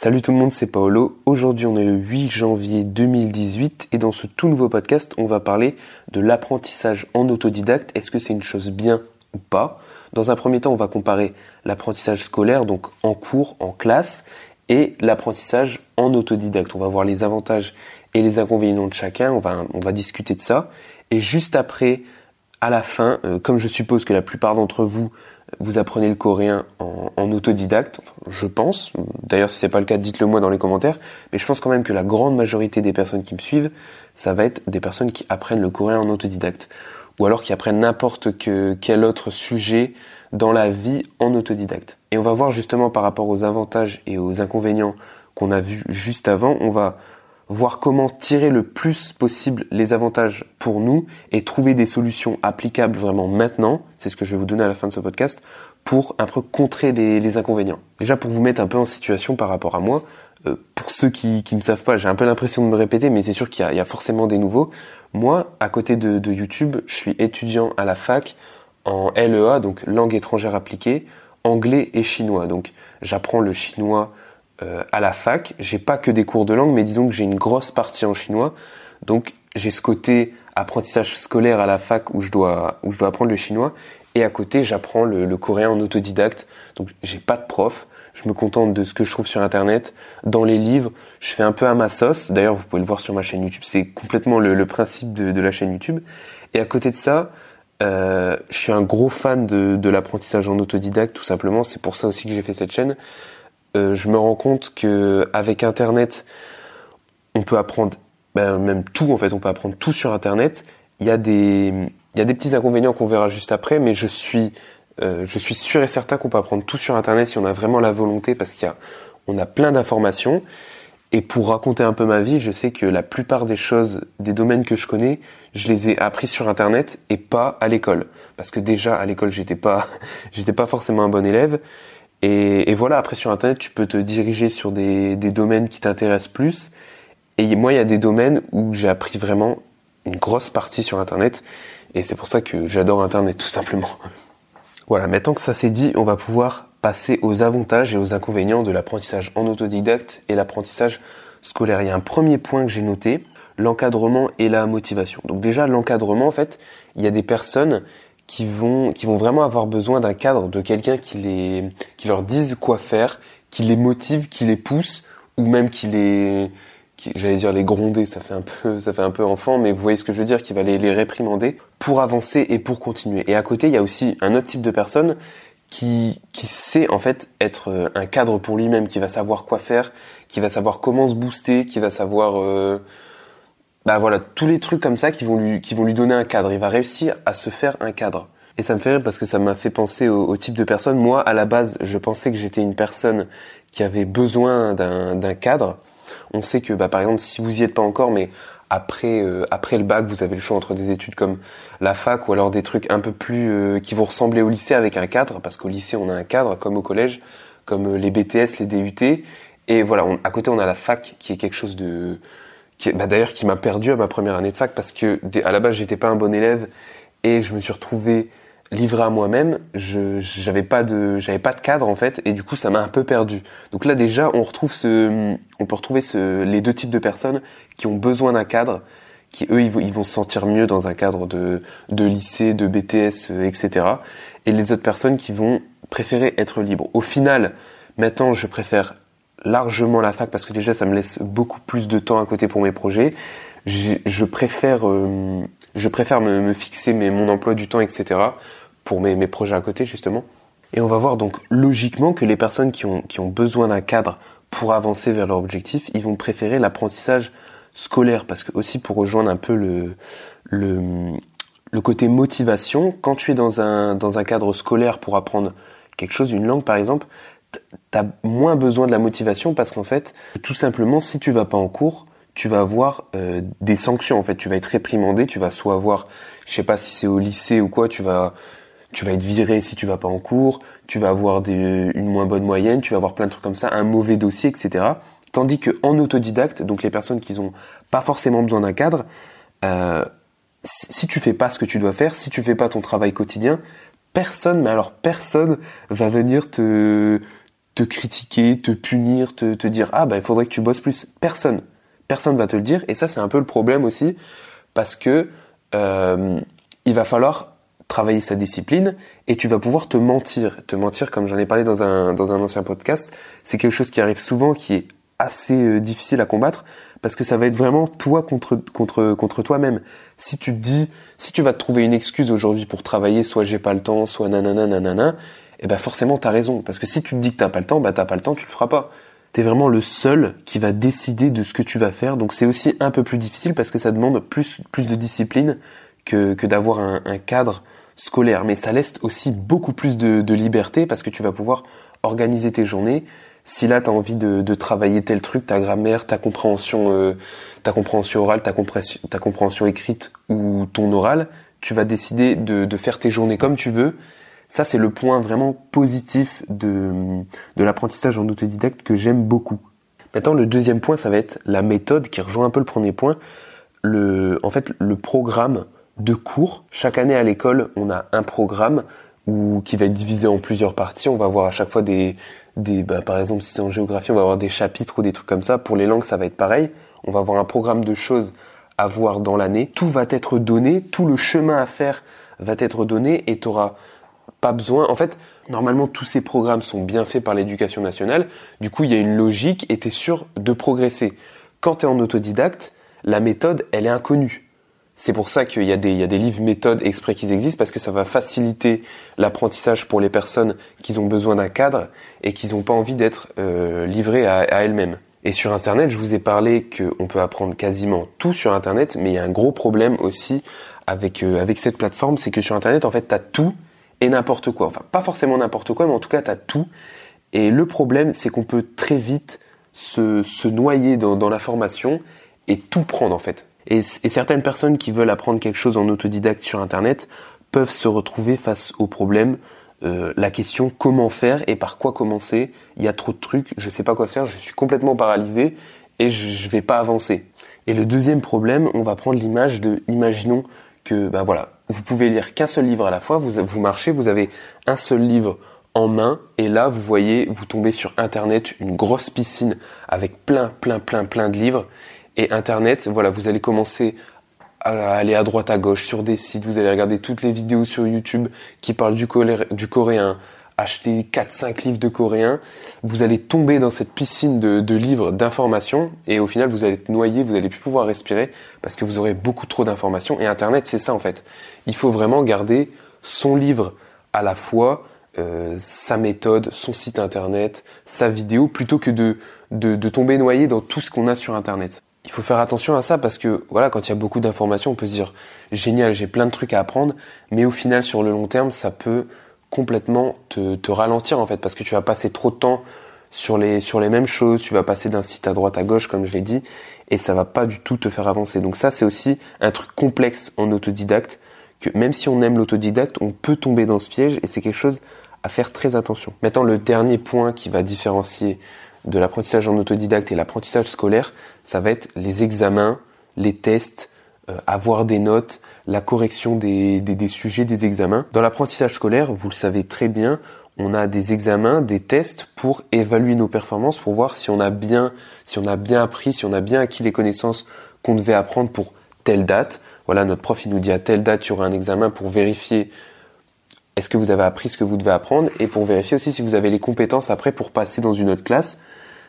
Salut tout le monde, c'est Paolo. Aujourd'hui, on est le 8 janvier 2018 et dans ce tout nouveau podcast, on va parler de l'apprentissage en autodidacte. Est-ce que c'est une chose bien ou pas? Dans un premier temps, on va comparer l'apprentissage scolaire, donc en cours, en classe, et l'apprentissage en autodidacte. On va voir les avantages et les inconvénients de chacun, on va, discuter de ça. Et juste après, à la fin, euh, comme je suppose que la plupart d'entre vous vous apprenez le coréen en, autodidacte, je pense. D'ailleurs, si c'est pas le cas, dites-le moi dans les commentaires. Mais je pense quand même que la grande majorité des personnes qui me suivent, ça va être des personnes qui apprennent le coréen en autodidacte, ou alors qui apprennent n'importe quel autre sujet dans la vie en autodidacte. Et on va voir justement par rapport aux avantages et aux inconvénients qu'on a vus juste avant, on va voir comment tirer le plus possible les avantages pour nous et trouver des solutions applicables vraiment maintenant, c'est ce que je vais vous donner à la fin de ce podcast, pour un peu contrer les, inconvénients. Déjà pour vous mettre un peu en situation par rapport à moi, euh, pour ceux qui ne me savent pas, j'ai un peu l'impression de me répéter, mais c'est sûr qu'il y, a forcément des nouveaux. Moi, à côté de, de YouTube, je suis étudiant à la fac en LEA, donc langue étrangère appliquée, anglais et chinois. Donc j'apprends le chinois euh, à la fac, j'ai pas que des cours de langue, mais disons que j'ai une grosse partie en chinois. Donc j'ai ce côté apprentissage scolaire à la fac où je dois où je dois apprendre le chinois et à côté j'apprends le, coréen en autodidacte. Donc j'ai pas de prof, je me contente de ce que je trouve sur internet, dans les livres, je fais un peu à ma sauce. D'ailleurs vous pouvez le voir sur ma chaîne YouTube, c'est complètement le, principe de, la chaîne YouTube. Et à côté de ça, euh, je suis un gros fan de, de l'apprentissage en autodidacte tout simplement. C'est pour ça aussi que j'ai fait cette chaîne. Euh, je me rends compte que avec Internet, on peut apprendre ben, même tout en fait, on peut apprendre tout sur Internet. Il y a des il y a des petits inconvénients qu'on verra juste après, mais je suis euh, je suis sûr et certain qu'on peut apprendre tout sur Internet si on a vraiment la volonté, parce qu'il y a on a plein d'informations. Et pour raconter un peu ma vie, je sais que la plupart des choses, des domaines que je connais, je les ai appris sur Internet et pas à l'école. Parce que déjà à l'école, j'étais pas, j'étais pas forcément un bon élève. Et, voilà, après sur Internet, tu peux te diriger sur des, domaines qui t'intéressent plus. Et moi, il y a des domaines où j'ai appris vraiment une grosse partie sur Internet. Et c'est pour ça que j'adore Internet, tout simplement. Voilà, maintenant que ça c'est dit, on va pouvoir passer aux avantages et aux inconvénients de l'apprentissage en autodidacte et l'apprentissage scolaire. Il y a un premier point que j'ai noté, l'encadrement et la motivation. Donc déjà, l'encadrement, en fait, il y a des personnes qui vont, qui vont vraiment avoir besoin d'un cadre, de quelqu'un qui les, qui leur dise quoi faire, qui les motive, qui les pousse, ou même qui les, j'allais dire les gronder, ça fait un peu, ça fait un peu enfant, mais vous voyez ce que je veux dire, qui va les, les réprimander pour avancer et pour continuer. Et à côté, il y a aussi un autre type de personne qui, qui sait en fait être euh, un cadre pour lui-même, qui va savoir quoi faire, qui va savoir comment se booster, qui va savoir euh, bah voilà, tous les trucs comme ça qui vont lui, qui vont lui donner un cadre. Il va réussir à se faire un cadre. Et ça me fait rire parce que ça m'a fait penser au, type de personne. Moi, à la base, je pensais que j'étais une personne qui avait besoin d'un cadre. On sait que, bah, par exemple, si vous y êtes pas encore, mais après, euh, après le bac, vous avez le choix entre des études comme la fac ou alors des trucs un peu plus euh, qui vont ressembler au lycée avec un cadre, parce qu'au lycée on a un cadre comme au collège, comme les BTS, les DUT, et voilà, à côté on a la fac qui est quelque chose de qui, bah d'ailleurs qui m'a perdu à ma première année de fac parce que à la base j'étais pas un bon élève et je me suis retrouvé livré à moi-même. Je j'avais pas de j'avais pas de cadre en fait et du coup ça m'a un peu perdu. Donc là déjà on retrouve ce on peut retrouver ce, les deux types de personnes qui ont besoin d'un cadre qui eux ils, vont se sentir mieux dans un cadre de de lycée, de BTS, etc. Et les autres personnes qui vont préférer être libres. Au final, maintenant je préfère largement la fac parce que déjà ça me laisse beaucoup plus de temps à côté pour mes projets. Je préfère, euh, je préfère me, fixer mes, mon emploi du temps, etc. pour mes, mes, projets à côté justement. Et on va voir donc logiquement que les personnes qui ont, qui ont besoin d'un cadre pour avancer vers leur objectif, ils vont préférer l'apprentissage scolaire parce que aussi pour rejoindre un peu le, le, le côté motivation, quand tu es dans un, dans un cadre scolaire pour apprendre quelque chose, une langue par exemple, t'as moins besoin de la motivation parce qu'en fait, tout simplement, si tu vas pas en cours, tu vas avoir euh, des sanctions. En fait, tu vas être réprimandé. Tu vas soit avoir, je sais pas si c'est au lycée ou quoi, tu vas, tu vas être viré si tu vas pas en cours. Tu vas avoir des, une moins bonne moyenne. Tu vas avoir plein de trucs comme ça, un mauvais dossier, etc. Tandis que en autodidacte, donc les personnes qui ont pas forcément besoin d'un cadre, euh, si tu fais pas ce que tu dois faire, si tu fais pas ton travail quotidien, personne, mais alors personne va venir te te critiquer, te punir, te, te dire ah bah il faudrait que tu bosses plus. Personne, personne va te le dire et ça c'est un peu le problème aussi parce que euh, il va falloir travailler sa discipline et tu vas pouvoir te mentir. Te mentir, comme j'en ai parlé dans un, dans un ancien podcast, c'est quelque chose qui arrive souvent, qui est assez euh, difficile à combattre parce que ça va être vraiment toi contre contre contre toi-même. Si tu te dis, si tu vas te trouver une excuse aujourd'hui pour travailler, soit j'ai pas le temps, soit nanana nanana, et eh ben forcément t'as raison parce que si tu te dis que t'as pas le temps, bah t'as pas le temps, tu le feras pas. T'es vraiment le seul qui va décider de ce que tu vas faire, donc c'est aussi un peu plus difficile parce que ça demande plus plus de discipline que que d'avoir un, un cadre scolaire, mais ça laisse aussi beaucoup plus de, de liberté parce que tu vas pouvoir organiser tes journées si là tu as envie de, de, travailler tel truc, ta grammaire, ta compréhension, euh, ta compréhension orale, ta compréhension, ta compréhension écrite ou ton oral, tu vas décider de, de faire tes journées comme tu veux. Ça, c'est le point vraiment positif de, de l'apprentissage en autodidacte que j'aime beaucoup. Maintenant, le deuxième point, ça va être la méthode qui rejoint un peu le premier point. Le, en fait, le programme de cours. Chaque année à l'école, on a un programme ou qui va être divisé en plusieurs parties. On va avoir à chaque fois des, des bah, par exemple, si c'est en géographie, on va avoir des chapitres ou des trucs comme ça. Pour les langues, ça va être pareil. On va avoir un programme de choses à voir dans l'année. Tout va être donné, tout le chemin à faire va être donné et tu auras pas besoin. En fait, normalement, tous ces programmes sont bien faits par l'éducation nationale. Du coup, il y a une logique et tu es sûr de progresser. Quand tu es en autodidacte, la méthode, elle est inconnue. C'est pour ça qu'il y, a des, livres méthodes exprès qui existent parce que ça va faciliter l'apprentissage pour les personnes qui ont besoin d'un cadre et qui n'ont pas envie d'être euh, livrées à, à elles-mêmes. Et sur Internet, je vous ai parlé qu'on peut apprendre quasiment tout sur Internet, mais il y a un gros problème aussi avec, euh, avec cette plateforme, c'est que sur Internet, en fait, tu as tout et n'importe quoi. Enfin, pas forcément n'importe quoi, mais en tout cas, tu as tout. Et le problème, c'est qu'on peut très vite se, se noyer dans, dans la formation et tout prendre, en fait. Et, certaines personnes qui veulent apprendre quelque chose en autodidacte sur Internet peuvent se retrouver face au problème, euh, la question comment faire et par quoi commencer. Il y a trop de trucs, je ne sais pas quoi faire, je suis complètement paralysé et je, ne vais pas avancer. Et le deuxième problème, on va prendre l'image de, imaginons que, ben voilà, vous pouvez lire qu'un seul livre à la fois, vous, vous marchez, vous avez un seul livre en main et là vous voyez vous tombez sur internet une grosse piscine avec plein plein plein plein de livres. Et Internet, voilà, vous allez commencer à aller à droite à gauche sur des sites, vous allez regarder toutes les vidéos sur YouTube qui parlent du, du coréen, acheter 4-5 livres de coréen, vous allez tomber dans cette piscine de, livres d'informations et au final vous allez être noyé, vous allez plus pouvoir respirer parce que vous aurez beaucoup trop d'informations et Internet c'est ça en fait. Il faut vraiment garder son livre à la fois, euh, sa méthode, son site internet, sa vidéo, plutôt que de, de, de tomber noyé dans tout ce qu'on a sur internet il faut faire attention à ça parce que voilà, quand il y a beaucoup d'informations, on peut se dire génial, j'ai plein de trucs à apprendre, mais au final, sur le long terme, ça peut complètement te, te ralentir en fait parce que tu vas passer trop de temps sur les sur les mêmes choses, tu vas passer d'un site à droite à gauche comme je l'ai dit et ça va pas du tout te faire avancer. Donc ça c'est aussi un truc complexe en autodidacte que même si on aime l'autodidacte, on peut tomber dans ce piège et c'est quelque chose à faire très attention. Maintenant le dernier point qui va différencier de l'apprentissage en autodidacte et l'apprentissage scolaire, ça va être les examens, les tests, avoir des notes, la correction des, des, sujets des examens. Dans l'apprentissage scolaire, vous le savez très bien, on a des examens, des tests pour évaluer nos performances, pour voir si on a bien, si on a bien appris, si on a bien acquis les connaissances qu'on devait apprendre pour telle date. Voilà, notre prof il nous dit à telle date il y aura un examen pour vérifier est-ce que vous avez appris ce que vous devez apprendre et pour vérifier aussi si vous avez les compétences après pour passer dans une autre classe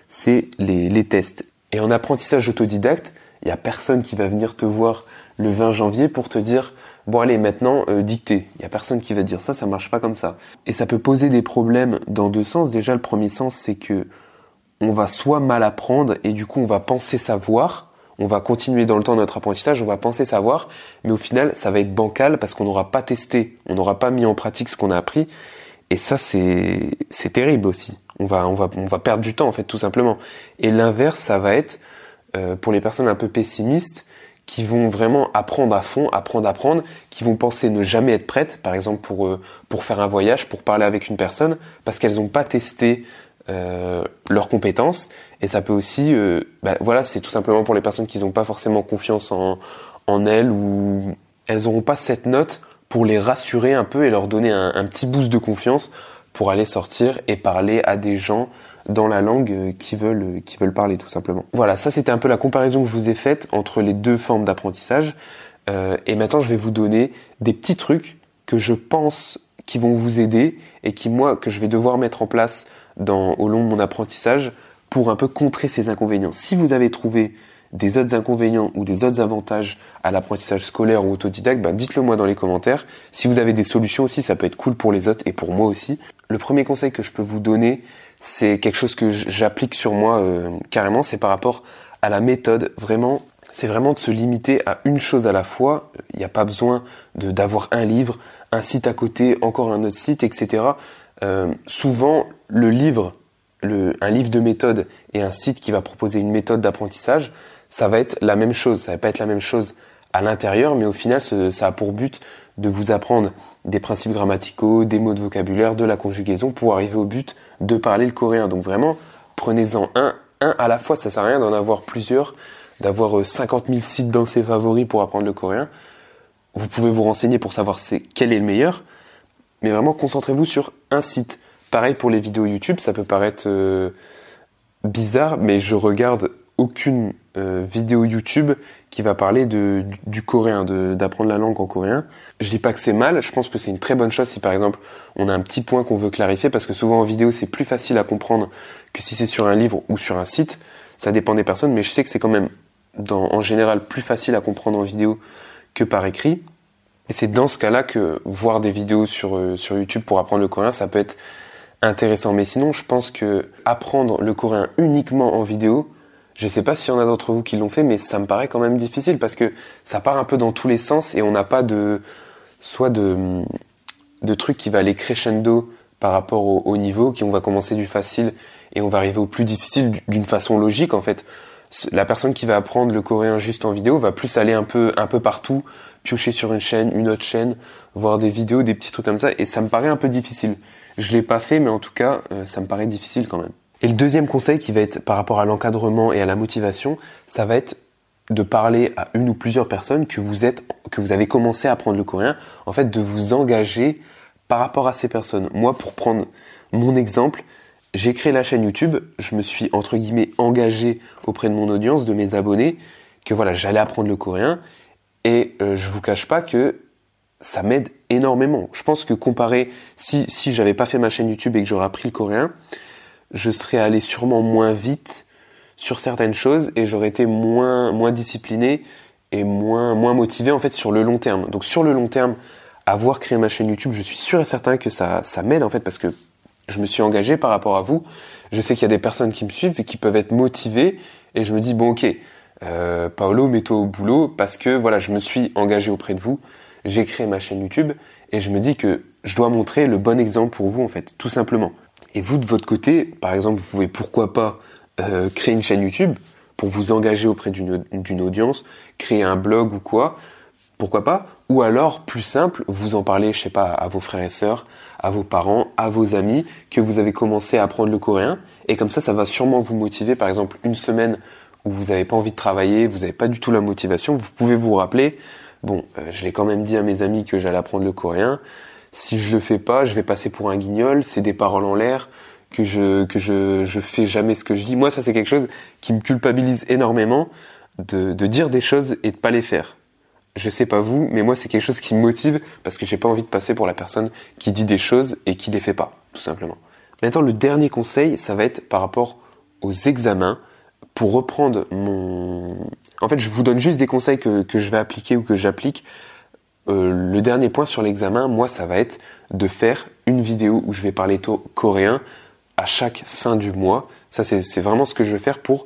c'est les, tests. Et en apprentissage autodidacte, il n'y a personne qui va venir te voir le 20 janvier pour te dire bon allez maintenant euh, dictez. Il n'y a personne qui va dire ça, ça marche pas comme ça. Et ça peut poser des problèmes dans deux sens. Déjà le premier sens c'est que on va soit mal apprendre et du coup on va penser savoir, on va continuer dans le temps notre apprentissage, on va penser savoir, mais au final ça va être bancal parce qu'on n'aura pas testé, on n'aura pas mis en pratique ce qu'on a appris. Et ça c'est c'est terrible aussi on va, on va, on va perdre du temps en fait tout simplement. Et l'inverse, ça va être euh, pour les personnes un peu pessimistes qui vont vraiment apprendre à fond, apprendre, apprendre, qui vont penser ne jamais être prêtes, par exemple pour euh, pour faire un voyage, pour parler avec une personne, parce qu'elles n'ont pas testé euh, leurs compétences. Et ça peut aussi, bah, voilà, c'est tout simplement pour les personnes qui n'ont pas forcément confiance en en elles ou elles n'auront pas cette note pour les rassurer un peu et leur donner un petit boost de confiance pour aller sortir et parler à des gens dans la langue euh, qui veulent, euh, qui veulent parler tout simplement. Voilà, ça c'était un peu la comparaison que je vous ai faite entre les deux formes d'apprentissage. Euh, et maintenant je vais vous donner des petits trucs que je pense qui vont vous aider et qui moi que je vais devoir mettre en place au long de mon apprentissage pour un peu contrer ces inconvénients. Si vous avez trouvé des autres inconvénients ou des autres avantages à l'apprentissage scolaire ou autodidacte, bah dites-le moi dans les commentaires. Si vous avez des solutions aussi, ça peut être cool pour les autres et pour moi aussi. Le premier conseil que je peux vous donner, c'est quelque chose que j'applique sur moi euh, carrément, c'est par rapport à la méthode. Vraiment, c'est vraiment de se limiter à une chose à la fois. Il n'y a pas besoin d'avoir un livre, un site à côté, encore un autre site, etc. Euh, souvent, le livre, un livre de méthode et un site qui va proposer une méthode d'apprentissage, ça va être la même chose. Ça va pas être la même chose à l'intérieur, mais au final, ça a pour but de vous apprendre des principes grammaticaux, des mots de vocabulaire, de la conjugaison pour arriver au but de parler le coréen. Donc vraiment, prenez-en un, un à la fois. Ça sert à rien d'en avoir plusieurs, d'avoir 50 euh, 000 sites dans ses favoris pour apprendre le coréen. Vous pouvez vous renseigner pour savoir quel est le meilleur, mais vraiment concentrez-vous sur un site. Pareil pour les vidéos YouTube, ça peut paraître euh, bizarre, mais je regarde aucune euh, vidéo YouTube qui va parler de, du, coréen, d'apprendre la langue en coréen. Je dis pas que c'est mal, je pense que c'est une très bonne chose si par exemple on a un petit point qu'on veut clarifier, parce que souvent en vidéo c'est plus facile à comprendre que si c'est sur un livre ou sur un site. Ça dépend des personnes, mais je sais que c'est quand même en général plus facile à comprendre en vidéo que par écrit. Et c'est dans ce cas-là que voir des vidéos sur, euh, sur YouTube pour apprendre le coréen, ça peut être intéressant. Mais sinon, je pense que apprendre le coréen uniquement en vidéo, je sais pas s'il y en a d'entre vous qui l'ont fait, mais ça me paraît quand même difficile parce que ça part un peu dans tous les sens et on n'a pas de soit de de trucs qui va aller crescendo par rapport au, niveau, qui on va commencer du facile et on va arriver au plus difficile d'une façon logique en fait. La personne qui va apprendre le coréen juste en vidéo va plus aller un peu un peu partout, piocher sur une chaîne, une autre chaîne, voir des vidéos, des petits trucs comme ça et ça me paraît un peu difficile. Je l'ai pas fait mais en tout cas, euh, ça me paraît difficile quand même. Et le deuxième conseil qui va être par rapport à l'encadrement et à la motivation, ça va être de parler à une ou plusieurs personnes que vous avez commencé à apprendre le coréen, en fait, de vous engager par rapport à ces personnes. Moi, pour prendre mon exemple, j'ai créé la chaîne YouTube, je me suis entre guillemets engagé auprès de mon audience, de mes abonnés, que voilà, j'allais apprendre le coréen, et euh, je vous cache pas que ça m'aide énormément. Je pense que comparé, si si j'avais pas fait ma chaîne YouTube et que j'aurais appris le coréen, je serais allé sûrement moins vite sur certaines choses et j'aurais été moins moins discipliné et moins moins motivé en fait sur le long terme. Donc sur le long terme, avoir créé ma chaîne YouTube, je suis sûr et certain que ça ça m'aide en fait parce que je me suis engagé par rapport à vous. Je sais qu'il y a des personnes qui me suivent et qui peuvent être motivées et je me dis bon ok, euh, Paolo, mets-toi au boulot parce que voilà, je me suis engagé auprès de vous. J'ai créé ma chaîne YouTube et je me dis que je dois montrer le bon exemple pour vous en fait, tout simplement. Et vous, de votre côté, par exemple, vous pouvez pourquoi pas euh, créer une chaîne YouTube pour vous engager auprès d'une audience, créer un blog ou quoi, pourquoi pas. Ou alors, plus simple, vous en parler, je sais pas, à vos frères et sœurs, à vos parents, à vos amis, que vous avez commencé à apprendre le coréen, et comme ça, ça va sûrement vous motiver. Par exemple, une semaine où vous n'avez pas envie de travailler, vous n'avez pas du tout la motivation, vous pouvez vous rappeler, bon, euh, je l'ai quand même dit à mes amis que j'allais apprendre le coréen, si je le fais pas, je vais passer pour un guignol, c'est des paroles en l'air, que je que fais jamais ce que je dis. Moi, ça c'est quelque chose qui me culpabilise énormément de, de dire des choses et de pas les faire. Je sais pas vous, mais moi c'est quelque chose qui me motive parce que j'ai pas envie de passer pour la personne qui dit des choses et qui les fait pas, tout simplement. Maintenant, le dernier conseil, ça va être par rapport aux examens. Pour reprendre mon... En fait, je vous donne juste des conseils que, que je vais appliquer ou que j'applique euh, le dernier point sur l'examen, moi, ça va être de faire une vidéo où je vais parler coréen à chaque fin du mois. Ça, c'est vraiment ce que je vais faire pour,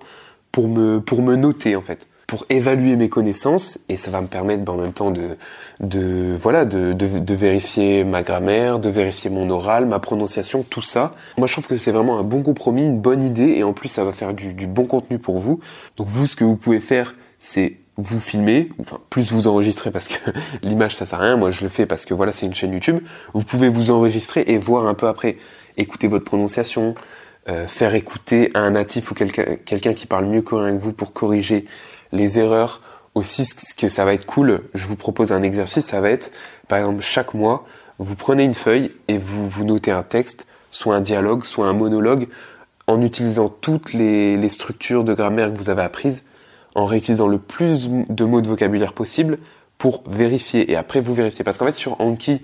pour, me, pour me noter, en fait. Pour évaluer mes connaissances, et ça va me permettre ben, en même temps de, de, voilà, de, de, vérifier ma grammaire, de vérifier mon oral, ma prononciation, tout ça. Moi, je trouve que c'est vraiment un bon compromis, une bonne idée, et en plus, ça va faire du, du bon contenu pour vous. Donc, vous, ce que vous pouvez faire, c'est vous filmez, enfin plus vous enregistrez parce que l'image ça sert à rien, moi je le fais parce que voilà c'est une chaîne YouTube, vous pouvez vous enregistrer et voir un peu après, écouter votre prononciation, euh, faire écouter à un natif ou quelqu'un qui parle mieux coréen que vous pour corriger les erreurs. Aussi ce que ça va être cool, je vous propose un exercice, ça va être par exemple chaque mois, vous prenez une feuille et vous vous notez un texte soit un dialogue, soit un monologue, en utilisant toutes les, structures de grammaire que vous avez apprises, en réutilisant le plus de mots de vocabulaire possible pour vérifier. Et après, vous vérifiez. Parce qu'en fait, sur Anki,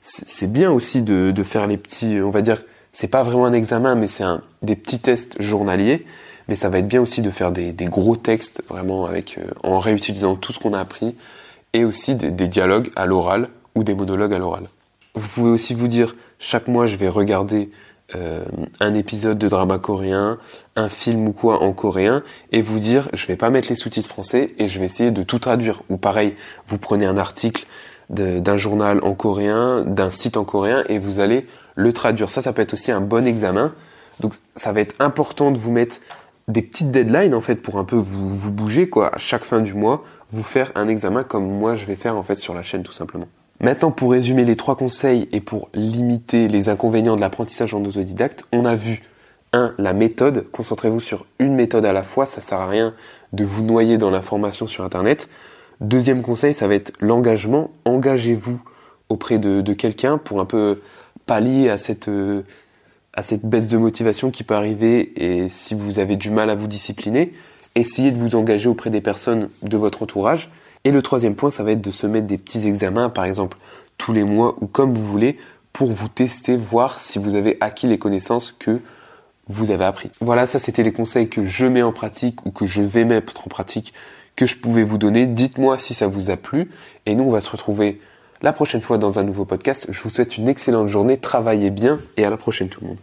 c'est bien aussi de, faire les petits, on va dire, c'est pas vraiment un examen, mais c'est des petits tests journaliers. Mais ça va être bien aussi de faire des, gros textes, vraiment avec, euh, en réutilisant tout ce qu'on a appris, et aussi des, des dialogues à l'oral ou des monologues à l'oral. Vous pouvez aussi vous dire, chaque mois, je vais regarder euh, un épisode de drama coréen, un film ou quoi en coréen, et vous dire je vais pas mettre les sous-titres français et je vais essayer de tout traduire. Ou pareil, vous prenez un article d'un journal en coréen, d'un site en coréen, et vous allez le traduire. Ça, ça peut être aussi un bon examen. Donc ça va être important de vous mettre des petites deadlines en fait pour un peu vous, vous bouger quoi à chaque fin du mois, vous faire un examen comme moi je vais faire en fait sur la chaîne tout simplement. Maintenant, pour résumer les trois conseils et pour limiter les inconvénients de l'apprentissage en autodidacte, on a vu 1. La méthode. Concentrez-vous sur une méthode à la fois. Ça sert à rien de vous noyer dans l'information sur Internet. Deuxième conseil, ça va être l'engagement. Engagez-vous auprès de, quelqu'un pour un peu pallier à cette, à cette baisse de motivation qui peut arriver et si vous avez du mal à vous discipliner, essayez de vous engager auprès des personnes de votre entourage. Et le troisième point, ça va être de se mettre des petits examens, par exemple tous les mois ou comme vous voulez, pour vous tester, voir si vous avez acquis les connaissances que vous avez appris. Voilà, ça c'était les conseils que je mets en pratique ou que je vais mettre en pratique que je pouvais vous donner. Dites-moi si ça vous a plu et nous on va se retrouver la prochaine fois dans un nouveau podcast. Je vous souhaite une excellente journée, travaillez bien et à la prochaine tout le monde.